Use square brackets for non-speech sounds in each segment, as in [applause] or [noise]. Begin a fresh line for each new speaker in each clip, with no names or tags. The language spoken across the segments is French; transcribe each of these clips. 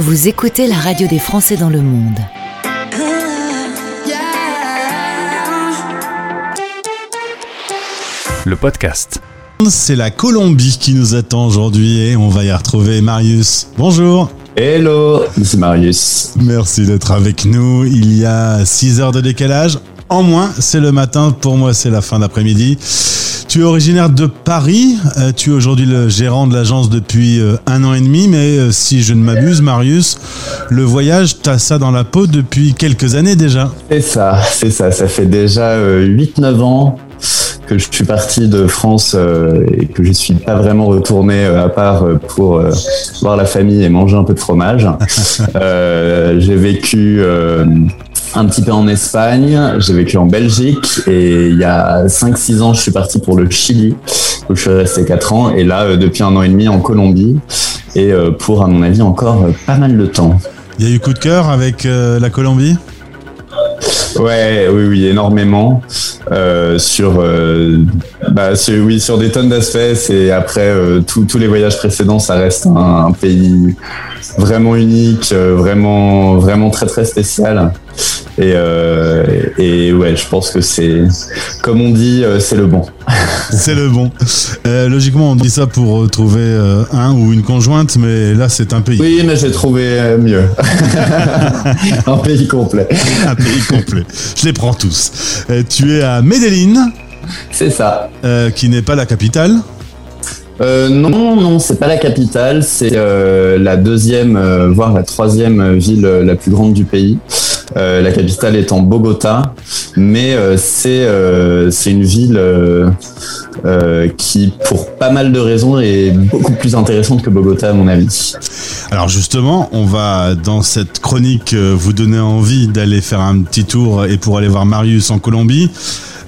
Vous écoutez la radio des Français dans le monde.
Le podcast.
C'est la Colombie qui nous attend aujourd'hui et on va y retrouver Marius. Bonjour.
Hello, c'est Marius.
Merci d'être avec nous. Il y a 6 heures de décalage. En moins, c'est le matin. Pour moi, c'est la fin d'après-midi. Tu es originaire de Paris. Euh, tu es aujourd'hui le gérant de l'agence depuis euh, un an et demi. Mais euh, si je ne m'abuse, Marius, le voyage, tu as ça dans la peau depuis quelques années déjà.
C'est ça, c'est ça. Ça fait déjà 8-9 ans que je suis parti de France et que je suis pas vraiment retourné à part pour voir la famille et manger un peu de fromage. [laughs] J'ai vécu un petit peu en Espagne, j'ai vécu en Belgique et il y a 5-6 ans je suis parti pour le Chili où je suis resté 4 ans et là depuis un an et demi en Colombie et pour à mon avis encore pas mal de temps.
Il y a eu coup de cœur avec la Colombie?
Ouais, oui, oui, énormément. Euh, sur, euh, bah, oui, sur des tonnes d'aspects. Et après, euh, tous les voyages précédents, ça reste un, un pays vraiment unique, vraiment, vraiment très, très spécial. Et, et ouais, je pense que c'est, comme on dit, c'est le bon. [laughs]
c'est le bon. Euh, logiquement, on dit ça pour trouver euh, un ou une conjointe, mais là, c'est un pays.
Oui, mais j'ai trouvé mieux. [laughs] un pays complet.
un pays complet. Je les prends tous. Euh, tu es à Medellín.
C'est ça.
qui n'est pas la capitale.
Euh, non, non, c'est pas la capitale, c'est euh, la deuxième, euh, voire la troisième ville la plus grande du pays. La capitale est en Bogota, mais c'est c'est une ville qui, pour pas mal de raisons, est beaucoup plus intéressante que Bogota à mon avis.
Alors justement, on va dans cette chronique vous donner envie d'aller faire un petit tour et pour aller voir Marius en Colombie.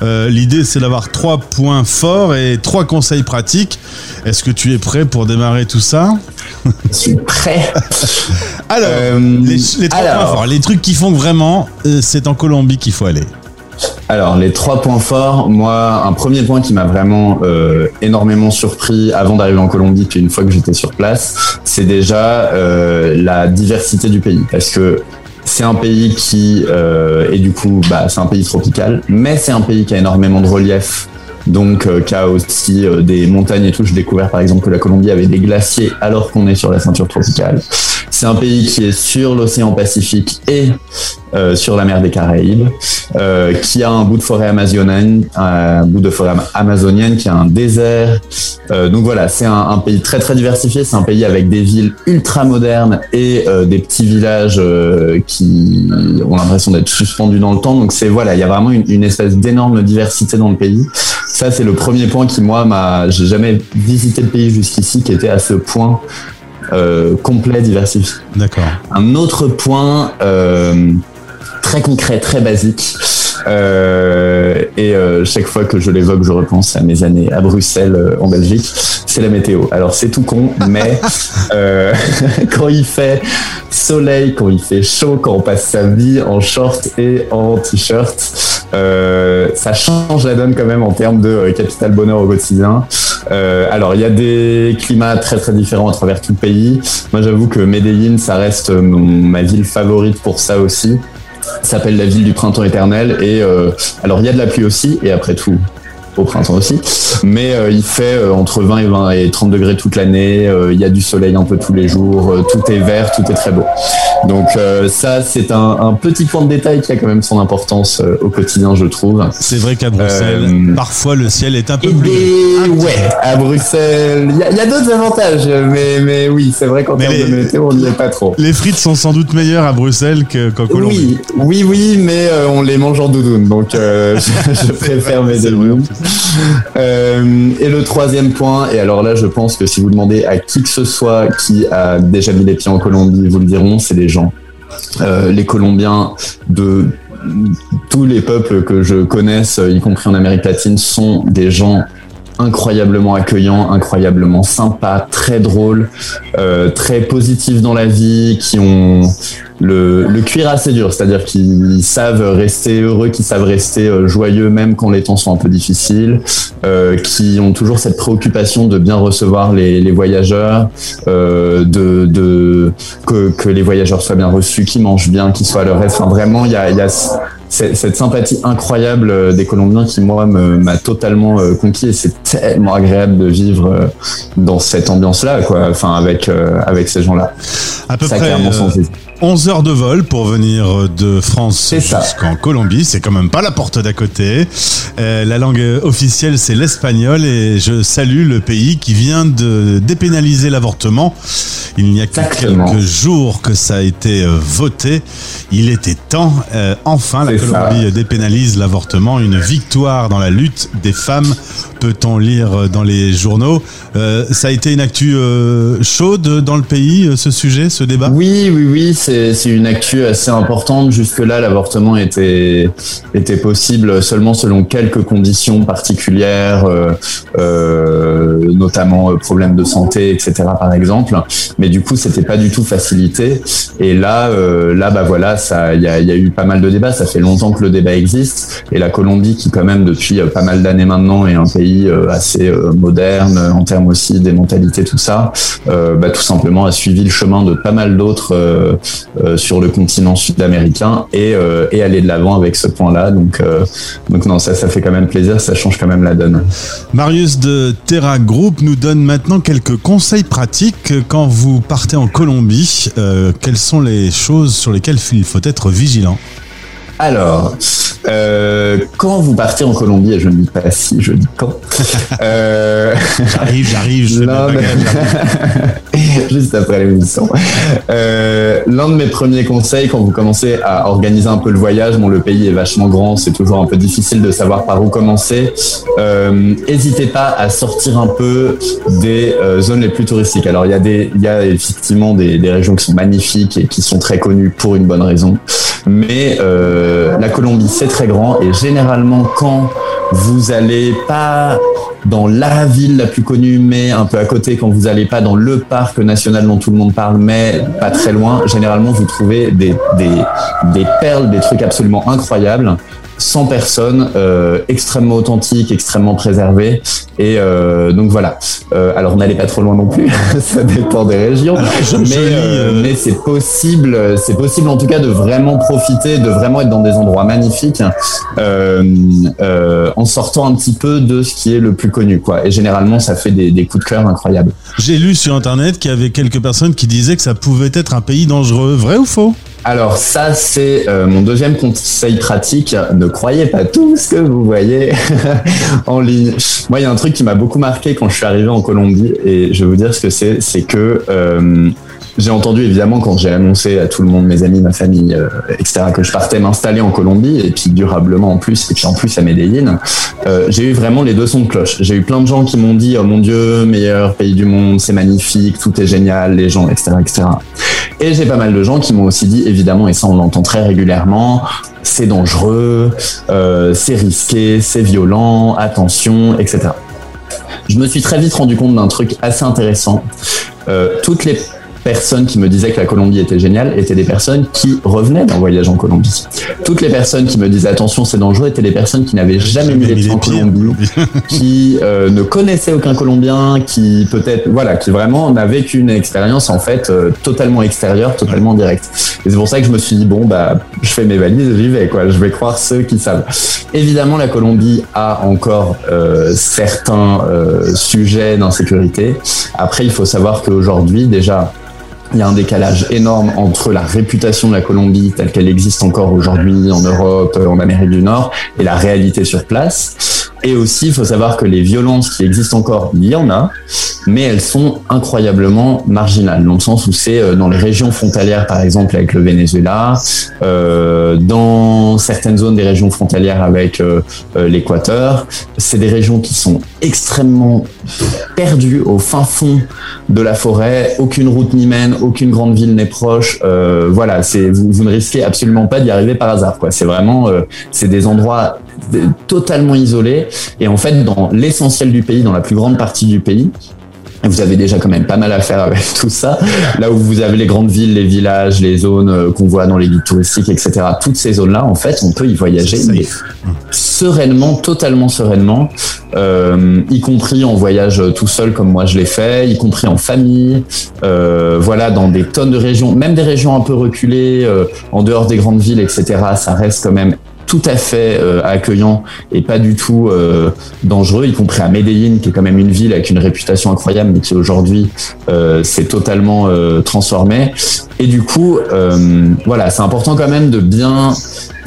Euh, L'idée, c'est d'avoir trois points forts et trois conseils pratiques. Est-ce que tu es prêt pour démarrer tout ça?
Je suis prêt. [laughs]
alors, euh, les, trois points forts, les trucs qui font que vraiment, euh, c'est en Colombie qu'il faut aller.
Alors les trois points forts, moi un premier point qui m'a vraiment euh, énormément surpris avant d'arriver en Colombie puis une fois que j'étais sur place, c'est déjà euh, la diversité du pays parce que c'est un pays qui euh, et du coup bah, c'est un pays tropical, mais c'est un pays qui a énormément de relief donc euh, qui a aussi euh, des montagnes et tout. J'ai découvert par exemple que la Colombie avait des glaciers alors qu'on est sur la ceinture tropicale. C'est un pays qui est sur l'océan Pacifique et euh, sur la mer des Caraïbes, euh, qui a un bout de forêt amazonienne, un bout de forêt amazonienne, qui a un désert. Euh, donc voilà, c'est un, pays très très diversifié. C'est un pays avec des villes ultra modernes et euh, des petits villages euh, qui ont l'impression d'être suspendus dans le temps. Donc c'est voilà, il y a vraiment une espèce d'énorme diversité dans le pays. Ça c'est le premier point qui moi m'a, j'ai jamais visité le pays jusqu'ici qui était à ce point euh, complet, diversifié.
D'accord.
Un autre point euh, très concret, très basique. Euh, et euh, chaque fois que je l'évoque, je repense à mes années à Bruxelles, euh, en Belgique. C'est la météo. Alors c'est tout con, mais [laughs] [laughs] quand il fait soleil, quand il fait chaud, quand on passe sa vie en short et en t-shirt, ça change la donne quand même en termes de capital bonheur au quotidien. alors il y a des climats très très différents à travers tout le pays. Moi j'avoue que Medellin, ça reste ma ville favorite pour ça aussi s'appelle la ville du printemps éternel et euh, alors il y a de la pluie aussi et après tout au printemps aussi. Mais euh, il fait euh, entre 20 et 20 et 30 degrés toute l'année euh, il y a du soleil un peu tous les jours tout est vert tout est très beau. Donc ça c'est un, un, petit point de détail qui a quand même son importance au quotidien je trouve.
C'est vrai qu'à Bruxelles parfois le ciel est un peu bleu
ouais à Bruxelles il y a, a d'autres avantages mais, mais oui c'est vrai qu'en termes de météo on n'y est pas trop.
les frites sont sans doute meilleures à Bruxelles qu'en qu
Colombie. oui oui oui mais on les mange en doudoune donc [laughs] je, je préfère mes euh, et le troisième point, et alors là, je pense que si vous demandez à qui que ce soit qui a déjà mis les pieds en Colombie, vous le diront, c'est les gens. Euh, les Colombiens de tous les peuples que je connaisse, y compris en Amérique latine, sont des gens incroyablement accueillants, incroyablement sympas, très drôles, euh, très positifs dans la vie, qui ont le, cuir assez dur, c'est-à-dire qu'ils savent rester heureux, qu'ils savent rester euh, joyeux même quand les temps sont un peu difficiles, euh, qui ont toujours cette préoccupation de bien recevoir les, voyageurs, que, les voyageurs soient bien reçus, qu'ils mangent bien, qu'ils soient à leur aise. Vraiment, il y a cette sympathie incroyable euh, des Colombiens qui moi m'a totalement euh, conquis et c'est tellement agréable de vivre euh, dans cette ambiance là quoi enfin avec avec ces gens là
à peu près 11 heures de vol pour venir de France jusqu'en Colombie. C'est quand même pas la porte d'à côté. Euh, la langue officielle, c'est l'espagnol et je salue le pays qui vient de dépénaliser l'avortement. Il n'y a que quelques jours que ça a été euh, voté. Il était temps. Euh, enfin, la Colombie dépénalise l'avortement. Une victoire dans la lutte des femmes, peut-on lire dans les journaux. ça a été une actu chaude dans le pays, ce sujet, ce débat?
Oui, oui, oui c'est une actu assez importante. Jusque-là, l'avortement était, était possible seulement selon quelques conditions particulières, euh, euh, notamment euh, problèmes de santé, etc. par exemple. Mais du coup, c'était pas du tout facilité. Et là, là, bah voilà, il y y a, eu pas mal de débats. Ça fait longtemps que le débat existe. Et la Colombie, qui quand même depuis pas mal d'années maintenant est un pays assez moderne en termes aussi des mentalités, tout ça, bah, tout simplement a suivi le chemin de pas mal d'autres euh, sur le continent sud-américain et, euh, et, aller de l'avant avec ce point-là. Donc, euh, donc non, ça, ça fait quand même plaisir, ça change quand même la donne.
Marius de Terra Group nous donne maintenant quelques conseils pratiques quand vous partez en Colombie. quelles sont les choses sur lesquelles il faut être vigilant?
Alors, euh, quand vous partez en Colombie, et je ne dis pas si, je dis quand. [laughs]
Euh... J'arrive, j'arrive, je non, [laughs]
Juste après l'émission. Euh, L'un de mes premiers conseils, quand vous commencez à organiser un peu le voyage, bon, le pays est vachement grand, c'est toujours un peu difficile de savoir par où commencer. N'hésitez euh, pas à sortir un peu des euh, zones les plus touristiques. Alors, il y a des, il y a effectivement des, des, régions qui sont magnifiques et qui sont très connues pour une bonne raison. Mais euh, la Colombie, c'est très grand et généralement quand vous allez pas dans la ville la plus connue, mais un peu à côté, quand vous n'allez pas dans le parc national dont tout le monde parle, mais pas très loin, généralement vous trouvez des perles, des trucs absolument incroyables. 100 personnes, euh, extrêmement authentiques, extrêmement préservées. Et euh, donc voilà. Euh, alors n'allez pas trop loin non plus, [laughs] ça dépend des régions. mais, euh, mais c'est possible, c'est possible en tout cas de vraiment profiter, de vraiment être dans des endroits magnifiques, en sortant un petit peu de ce qui est le plus connu, quoi. Et généralement, ça fait des, des coups de cœur incroyables.
J'ai lu sur internet qu'il y avait quelques personnes qui disaient que ça pouvait être un pays dangereux. Vrai ou faux?
Alors ça, c'est euh, mon deuxième conseil pratique. Ne croyez pas tout ce que vous voyez [laughs] en ligne. Moi, il y a un truc qui m'a beaucoup marqué quand je suis arrivé en Colombie et je vais vous dire ce que c'est. C'est que euh, j'ai entendu évidemment quand j'ai annoncé à tout le monde, mes amis, ma famille, euh, etc., que je partais m'installer en Colombie et puis durablement en plus, et puis en plus à Medellin, j'ai eu vraiment les deux sons de cloche. J'ai eu plein de gens qui m'ont dit, oh mon Dieu, meilleur pays du monde, c'est magnifique, tout est génial, les gens, etc., etc. Et j'ai pas mal de gens qui m'ont aussi dit, évidemment, et ça on l'entend très régulièrement, c'est dangereux, euh, c'est risqué, c'est violent, attention, etc. Je me suis très vite rendu compte d'un truc assez intéressant. Euh, personnes qui me disaient que la Colombie était géniale étaient des personnes qui revenaient d'un voyage en Colombie. Toutes les personnes qui me disaient attention c'est dangereux étaient des personnes qui n'avaient jamais mis les pieds en Colombie, [laughs] qui euh, ne connaissaient aucun Colombien, qui peut-être voilà, qui vraiment n'avaient qu'une expérience en fait euh, totalement extérieure, totalement directe. Et c'est pour ça que je me suis dit bon bah je fais mes valises, j'y vais quoi, je vais croire ceux qui savent. Évidemment la Colombie a encore euh, certains sujets d'insécurité. Après il faut savoir qu'aujourd'hui déjà il y a un décalage énorme entre la réputation de la Colombie telle qu'elle existe encore aujourd'hui en Europe, en Amérique du Nord, et la réalité sur place. Et aussi, il faut savoir que les violences qui existent encore, il y en a, mais elles sont incroyablement marginales, dans le sens où c'est euh, dans les régions frontalières, par exemple avec le Venezuela, euh, dans certaines zones des régions frontalières avec euh, l'Équateur. C'est des régions qui sont extrêmement perdues au fin fond de la forêt, aucune route n'y mène, aucune grande ville n'est proche. Voilà, c'est vous, vous, ne risquez absolument pas d'y arriver par hasard. C'est vraiment, c'est des endroits totalement isolés. Et en fait, dans l'essentiel du pays, dans la plus grande partie du pays, vous avez déjà quand même pas mal à faire avec [laughs] tout ça. Là où vous avez les grandes villes, les villages, les zones euh, qu'on voit dans les guides touristiques, etc. Toutes ces zones-là, en fait, on peut y voyager mais sereinement, totalement sereinement, euh, y compris en voyage tout seul comme moi je l'ai fait, y compris en famille. Euh, voilà, dans des tonnes de régions, même des régions un peu reculées, euh, en dehors des grandes villes, etc. Ça reste quand même tout à fait euh, accueillant et pas du tout euh, dangereux, y compris à Medellin, qui est quand même une ville avec une réputation incroyable, mais qui aujourd'hui euh, s'est totalement transformée. Et du coup, voilà, c'est important quand même de bien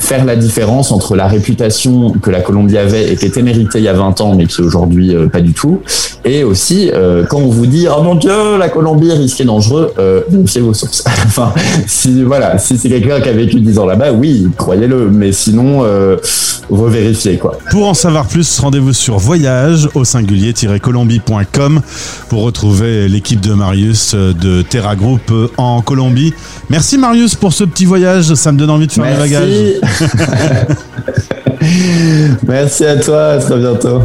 faire la différence entre la réputation que la Colombie avait et qui était méritée il y a 20 ans, mais qui aujourd'hui pas du tout, et aussi quand on vous dit oh mon Dieu, la Colombie est risquée dangereux, euh, vérifiez vos sources. [laughs] enfin, si voilà, si c'est quelqu'un qui a vécu 10 ans là-bas, oui, croyez-le, mais sinon euh, revérifiez quoi.
Pour en savoir plus, rendez-vous sur voyage au singulier-colombie.com pour retrouver l'équipe de Marius de Terra Group en Colombie. Merci Marius pour ce petit voyage, ça me donne envie de faire mes bagages. [laughs]
Merci à toi, à très bientôt.